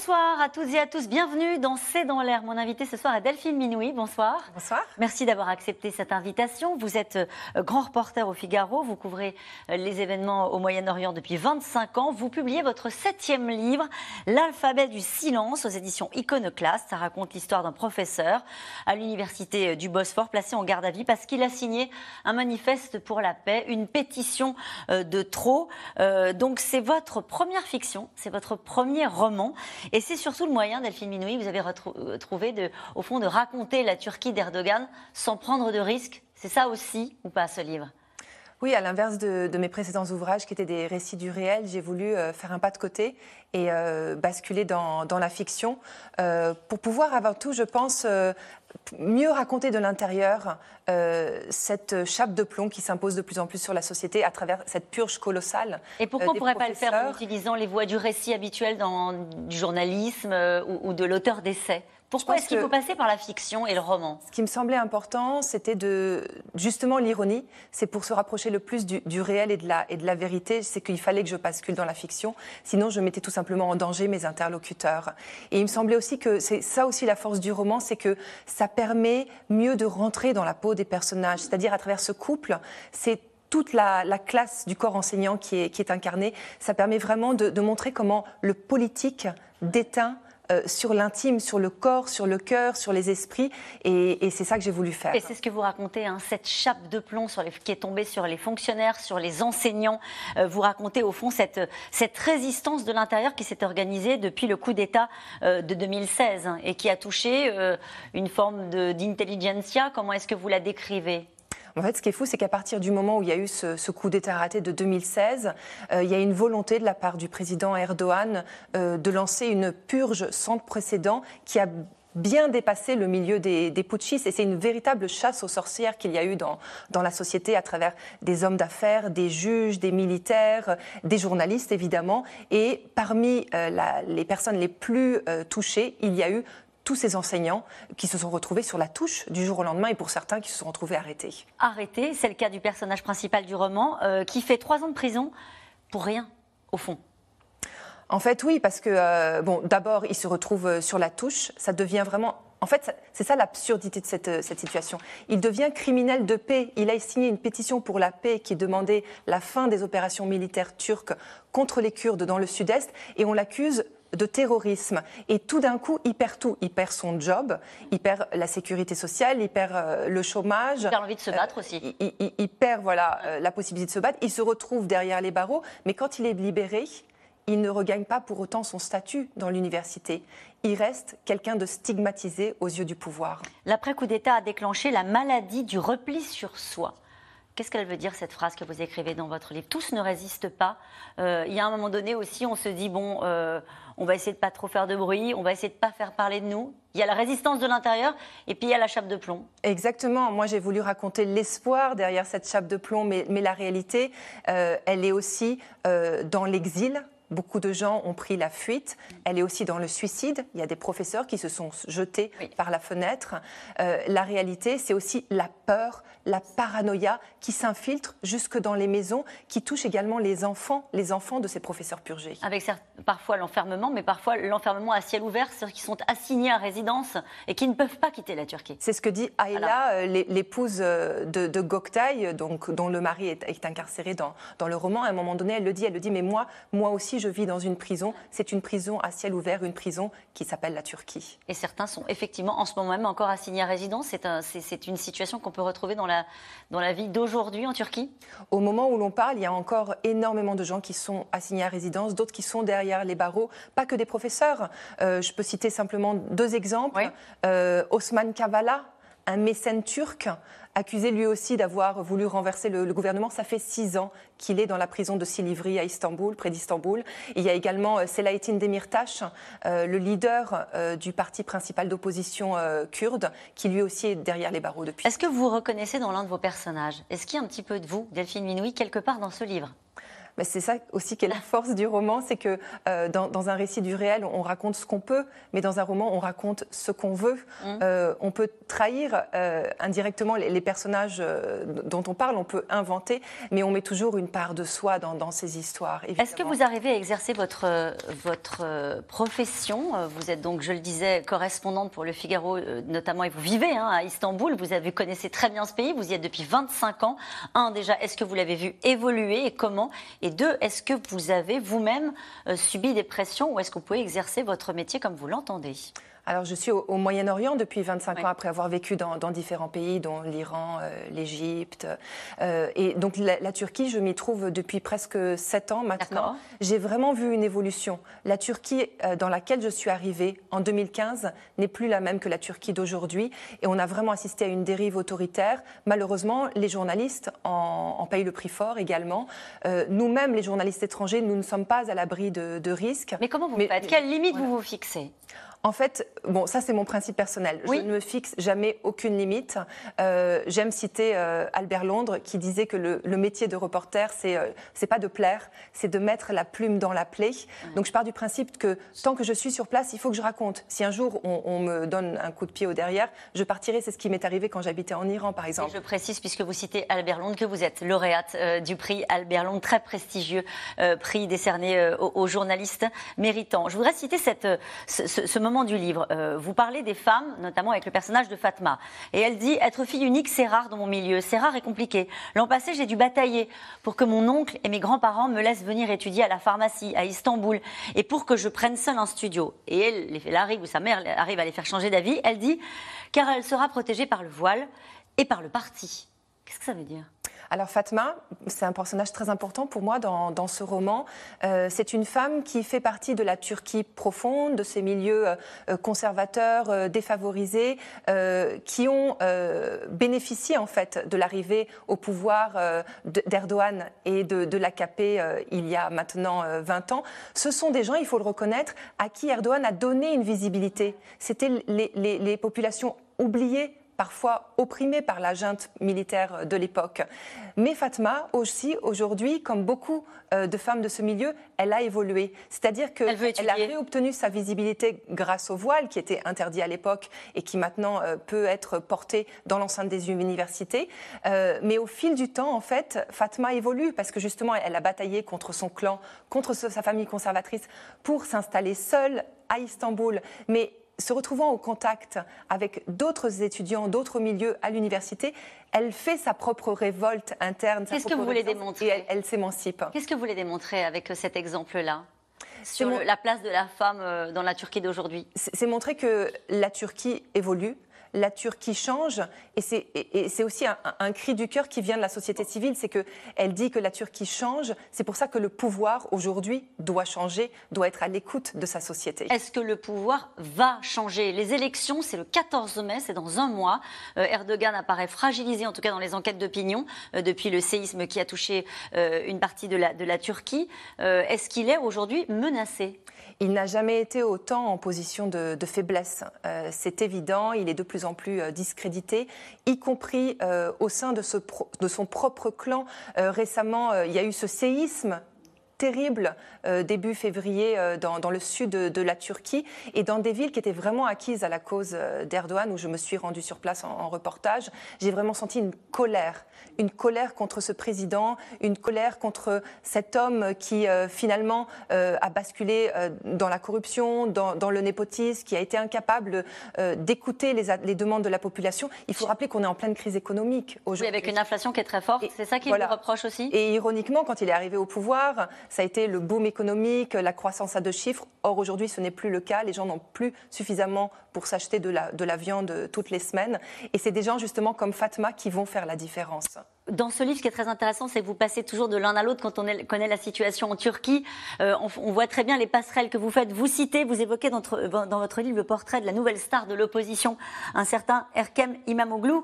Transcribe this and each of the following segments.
Bonsoir à toutes et à tous, bienvenue dans C'est dans l'air. Mon invité ce soir est Delphine Minouy, bonsoir. Bonsoir. Merci d'avoir accepté cette invitation. Vous êtes euh, grand reporter au Figaro, vous couvrez euh, les événements au Moyen-Orient depuis 25 ans. Vous publiez votre septième livre, L'alphabet du silence, aux éditions Iconoclast. Ça raconte l'histoire d'un professeur à l'université euh, du Bosphore placé en garde à vie parce qu'il a signé un manifeste pour la paix, une pétition de trop. Donc c'est votre première fiction, c'est votre premier roman. Et c'est surtout le moyen, Delphine Minouy, vous avez euh, trouvé, au fond, de raconter la Turquie d'Erdogan sans prendre de risques. C'est ça aussi ou pas ce livre? Oui, à l'inverse de, mes précédents ouvrages qui étaient des récits du réel, j'ai voulu euh, faire un pas de côté et euh, basculer dans, la fiction pour pouvoir avant tout, je pense, mieux raconter de l'intérieur cette chape de plomb qui s'impose de plus en plus sur la société à travers cette purge colossale. Et pourquoi on ne pourrait pas le faire en utilisant les voies du récit habituel dans, du journalisme ou, ou de l'auteur d'essai pourquoi est-ce qu'il faut passer par la fiction et le roman? Ce qui me semblait important, c'était de justement l'ironie. C'est pour se rapprocher le plus du, réel et de la, et de la vérité. C'est qu'il fallait que je bascule dans la fiction. Sinon, je mettais tout simplement en danger mes interlocuteurs. Et il me semblait aussi que c'est ça aussi la force du roman, c'est que ça permet mieux de rentrer dans la peau des personnages. C'est-à-dire à travers ce couple, c'est toute la, classe du corps enseignant qui est, qui est incarnée. Ça permet vraiment de, de montrer comment le politique déteint euh, sur l'intime, sur le corps, sur le cœur, sur les esprits. Et, c'est ça que j'ai voulu faire. Et c'est ce que vous racontez, hein, cette chape de plomb qui est tombée sur les fonctionnaires, sur les enseignants. Euh, vous racontez au fond cette, cette résistance de l'intérieur qui s'est organisée depuis le coup d'État euh, de 2016 hein, et qui a touché une forme d'intelligentsia. Comment est-ce que vous la décrivez? En fait, ce qui est fou, c'est qu'à partir du moment où il y a eu ce, coup d'État raté de 2016, euh, il y a une volonté de la part du président Erdogan euh, de lancer une purge sans précédent qui a bien dépassé le milieu des, putschistes. Et c'est une véritable chasse aux sorcières qu'il y a eu dans, dans la société à travers des hommes d'affaires, des juges, des militaires, des journalistes évidemment. Et parmi euh, les personnes les plus touchées, il y a eu tous ces enseignants qui se sont retrouvés sur la touche du jour au lendemain et pour certains qui se sont retrouvés arrêtés. Arrêtés, c'est le cas du personnage principal du roman, euh, qui fait trois ans de prison pour rien, au fond. En fait, oui, parce que, euh, bon, d'abord, il se retrouve euh, sur la touche, ça devient vraiment en fait, c'est ça l'absurdité de cette, cette, situation. Il devient criminel de paix. Il a signé une pétition pour la paix qui demandait la fin des opérations militaires turques contre les Kurdes dans le sud-est et on l'accuse de terrorisme. Et tout d'un coup, il perd tout. Il perd son job, il perd la sécurité sociale, il perd euh, le chômage. Il perd l'envie de se battre aussi. Euh, il, perd voilà, euh, la possibilité de se battre. Il se retrouve derrière les barreaux. Mais quand il est libéré, il ne regagne pas pour autant son statut dans l'université. Il reste quelqu'un de stigmatisé aux yeux du pouvoir. L'après-coup d'État a déclenché la maladie du repli sur soi. Qu'est-ce qu'elle veut dire cette phrase que vous écrivez dans votre livre? Tous ne résistent pas. il y a un moment donné aussi, on se dit bon, on va essayer de pas trop faire de bruit, on va essayer de pas faire parler de nous. Il y a la résistance de l'intérieur et puis il y a la chape de plomb. Exactement. Moi, j'ai voulu raconter l'espoir derrière cette chape de plomb, mais, la réalité, euh, elle est aussi euh, dans l'exil. Beaucoup de gens ont pris la fuite. Elle est aussi dans le suicide. Il y a des professeurs qui se sont jetés par la fenêtre. Euh, la réalité, c'est aussi la peur, la paranoïa qui s'infiltre jusque dans les maisons, qui touche également les enfants, les enfants de ces professeurs purgés. Avec parfois l'enfermement, mais parfois l'enfermement à ciel ouvert, c'est-à-dire qu'ils sont assignés à résidence et qui ne peuvent pas quitter la Turquie. C'est ce que dit Ayla, euh, l'épouse euh, de, de Goktay, donc, dont le mari est, incarcéré dans, dans, le roman. À un moment donné, elle le dit, elle le dit, mais moi, moi aussi, je vis dans une prison. C'est une prison à ciel ouvert, une prison qui s'appelle la Turquie. Et certains sont effectivement en ce moment même encore assignés à résidence. C'est une situation qu'on peut retrouver dans la, dans la vie d'aujourd'hui en Turquie? Au moment où l'on parle, il y a encore énormément de gens qui sont assignés à résidence, d'autres qui sont derrière les barreaux, pas que des professeurs. Euh, je peux citer simplement deux exemples. Euh, Osman Kavala, un mécène turc accusé lui aussi d'avoir voulu renverser le, gouvernement. Ça fait six ans qu'il est dans la prison de Silivri à Istanbul, près d'Istanbul. Il y a également euh, Selahattin Demirtas, euh, le leader euh, du parti principal d'opposition kurde, qui lui aussi est derrière les barreaux depuis. Est-ce que vous reconnaissez dans l'un de vos personnages Est-ce qu'il y a un petit peu de vous, Delphine Minoui, quelque part dans ce livre? Mais c'est ça aussi qui est la force du roman, c'est que euh, dans, un récit du réel, on raconte ce qu'on peut, mais dans un roman, on raconte ce qu'on veut. Mmh. Euh, on peut trahir euh, indirectement les, personnages dont on parle, on peut inventer, mais on met toujours une part de soi dans, ces histoires. Est-ce que vous arrivez à exercer votre, votre profession Vous êtes donc, je le disais, correspondante pour Le Figaro, notamment, et vous vivez hein, à Istanbul. Vous, avez, connaissez très bien ce pays, vous y êtes depuis 25 ans. Un, déjà, est-ce que vous l'avez vu évoluer et comment? Et deux, est-ce que vous avez vous-même euh, subi des pressions ou est-ce que vous pouvez exercer votre métier comme vous l'entendez? Alors, je suis au, Moyen-Orient depuis 25 ans, après avoir vécu dans, différents pays, dont l'Iran, euh, l'Égypte. Euh, et donc, la, Turquie, je m'y trouve depuis presque 7 ans maintenant. J'ai vraiment vu une évolution. La Turquie euh, dans laquelle je suis arrivée en 2015 n'est plus la même que la Turquie d'aujourd'hui. Et on a vraiment assisté à une dérive autoritaire. Malheureusement, les journalistes en, payent le prix fort également. Nous-mêmes, les journalistes étrangers, nous ne sommes pas à l'abri de, risques. Mais comment vous faites? Quelles limites vous vous fixez? En fait, bon, ça c'est mon principe personnel. Je ne me fixe jamais aucune limite. Euh, j'aime citer euh, Albert Londres qui disait que le, métier de reporter, c'est euh, c'est pas de plaire, c'est de mettre la plume dans la plaie. Donc je pars du principe que tant que je suis sur place, il faut que je raconte. Si un jour on, me donne un coup de pied au derrière, je partirai. C'est ce qui m'est arrivé quand j'habitais en Iran, par exemple. je précise, puisque vous citez Albert Londres, que vous êtes lauréate du prix Albert Londres, très prestigieux prix décerné aux, journalistes méritants. Je voudrais citer cette, ce, ce moment du livre, euh, vous parlez des femmes, notamment avec le personnage de Fatma. Et elle dit Être fille unique, c'est rare dans mon milieu, c'est rare et compliqué. L'an passé, j'ai dû batailler pour que mon oncle et mes grands-parents me laissent venir étudier à la pharmacie, à Istanbul, et pour que je prenne seule un studio. Et elle, arrive, ou sa mère arrive à les faire changer d'avis, elle dit Car elle sera protégée par le voile et par le parti. Qu'est-ce que ça veut dire? Alors Fatma, c'est un personnage très important pour moi dans, ce roman. Euh, c'est une femme qui fait partie de la Turquie profonde, de ces milieux euh, conservateurs, euh, défavorisés, qui ont bénéficié en fait de l'arrivée au pouvoir d'Erdogan et de, l'AKP il y a maintenant 20 ans. Ce sont des gens, il faut le reconnaître, à qui Erdogan a donné une visibilité. C'était les populations oubliées parfois opprimée par la junte militaire de l'époque. Mais Fatma aussi, aujourd'hui, comme beaucoup euh, de femmes de ce milieu, elle a évolué. C'est-à-dire qu'elle a réobtenu sa visibilité grâce au voile, qui était interdit à l'époque et qui maintenant euh, peut être porté dans l'enceinte des universités. Euh, mais au fil du temps, en fait, Fatma évolue parce que justement, elle a bataillé contre son clan, contre sa famille conservatrice pour s'installer seule à Istanbul. Mais se retrouvant au contact avec d'autres étudiants, d'autres milieux à l'université, elle fait sa propre révolte interne. Qu'est-ce que vous voulez démontrer Et elle, s'émancipe. Qu'est-ce que vous voulez démontrer avec cet exemple-là sur la place de la femme euh, dans la Turquie d'aujourd'hui? C'est montrer que la Turquie évolue, la Turquie change, et c'est aussi un, cri du cœur qui vient de la société civile, c'est qu'elle dit que la Turquie change, c'est pour ça que le pouvoir aujourd'hui doit changer, doit être à l'écoute de sa société. Est-ce que le pouvoir va changer? Les élections, c'est le 14 mai, c'est dans un mois. Euh, Erdogan apparaît fragilisé, en tout cas dans les enquêtes d'opinion, euh, depuis le séisme qui a touché euh, une partie de la, de la Turquie. Est-ce qu'il est aujourd'hui menacé? Il n'a jamais été autant en position de, faiblesse. Euh, c'est évident, il est de plus en plus euh, discrédité, y compris euh, au sein de, de, son propre clan. récemment, il y a eu ce séisme terrible euh, début février euh, dans, le sud de, la Turquie et dans des villes qui étaient vraiment acquises à la cause euh, d'Erdogan, où je me suis rendue sur place en, reportage. J'ai vraiment senti une colère, une colère contre ce président, une colère contre cet homme qui finalement a basculé dans la corruption, dans, le népotisme, qui a été incapable d'écouter les, les, demandes de la population. Il faut rappeler qu'on est en pleine crise économique aujourd'hui. Oui, avec une inflation qui est très forte, c'est ça qu'il voilà. reproche aussi? Et ironiquement, quand il est arrivé au pouvoir, ça a été le boom économique, la croissance à deux chiffres. Or, aujourd'hui, ce n'est plus le cas. Les gens n'ont plus suffisamment pour s'acheter de la, de la viande toutes les semaines. Et c'est des gens, justement, comme Fatma qui vont faire la différence. Dans ce livre, ce qui est très intéressant, c'est que vous passez toujours de l'un à l'autre quand on connaît la situation en Turquie. Euh, on, voit très bien les passerelles que vous faites. Vous citez, vous évoquez dans, votre livre le portrait de la nouvelle star de l'opposition, un certain Erkem Imamoglu,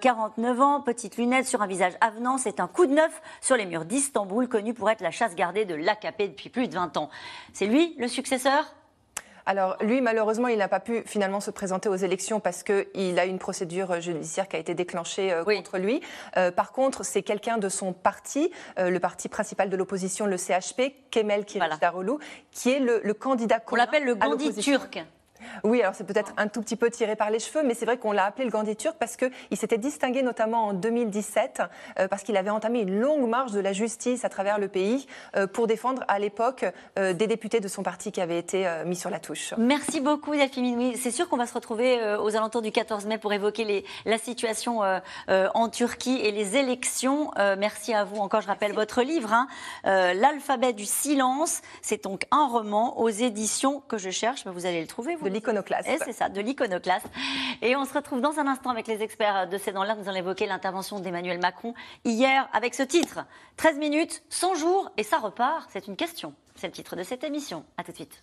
49 euh, ans, petite lunette sur un visage avenant. C'est un coup de neuf sur les murs d'Istanbul, connu pour être la chasse gardée de l'AKP depuis plus de 20 ans. C'est lui le successeur? Alors lui, malheureusement, il n'a pas pu finalement se présenter aux élections parce qu'il a une procédure judiciaire qui a été déclenchée euh, contre lui. Euh, par contre, c'est quelqu'un de son parti, euh, le parti principal de l'opposition, le CHP, Kemal Kılıçdaroğlu, qui est le, le candidat. On l'appelle le Gandhi turc. Oui, alors c'est peut-être un tout petit peu tiré par les cheveux, mais c'est vrai qu'on l'a appelé le Gandhi turc parce qu'il s'était distingué notamment en 2017, euh, parce qu'il avait entamé une longue marche de la justice à travers le pays euh, pour défendre à l'époque euh, des députés de son parti qui avaient été mis sur la touche. Merci beaucoup Delphine Oui, c'est sûr qu'on va se retrouver aux alentours du 14 mai pour évoquer les, la situation en Turquie et les élections. merci à vous encore, je rappelle votre livre, hein. L'alphabet du silence. C'est donc un roman aux éditions que je cherche, mais vous allez le trouver. Vous l'iconoclaste. C'est ça, de l'iconoclaste. Et on se retrouve dans un instant avec les experts de C'est dans l'air. Nous allons évoquer l'intervention d'Emmanuel Macron hier avec ce titre 13 minutes, 100 jours et ça repart. C'est une question. C'est le titre de cette émission. À tout de suite.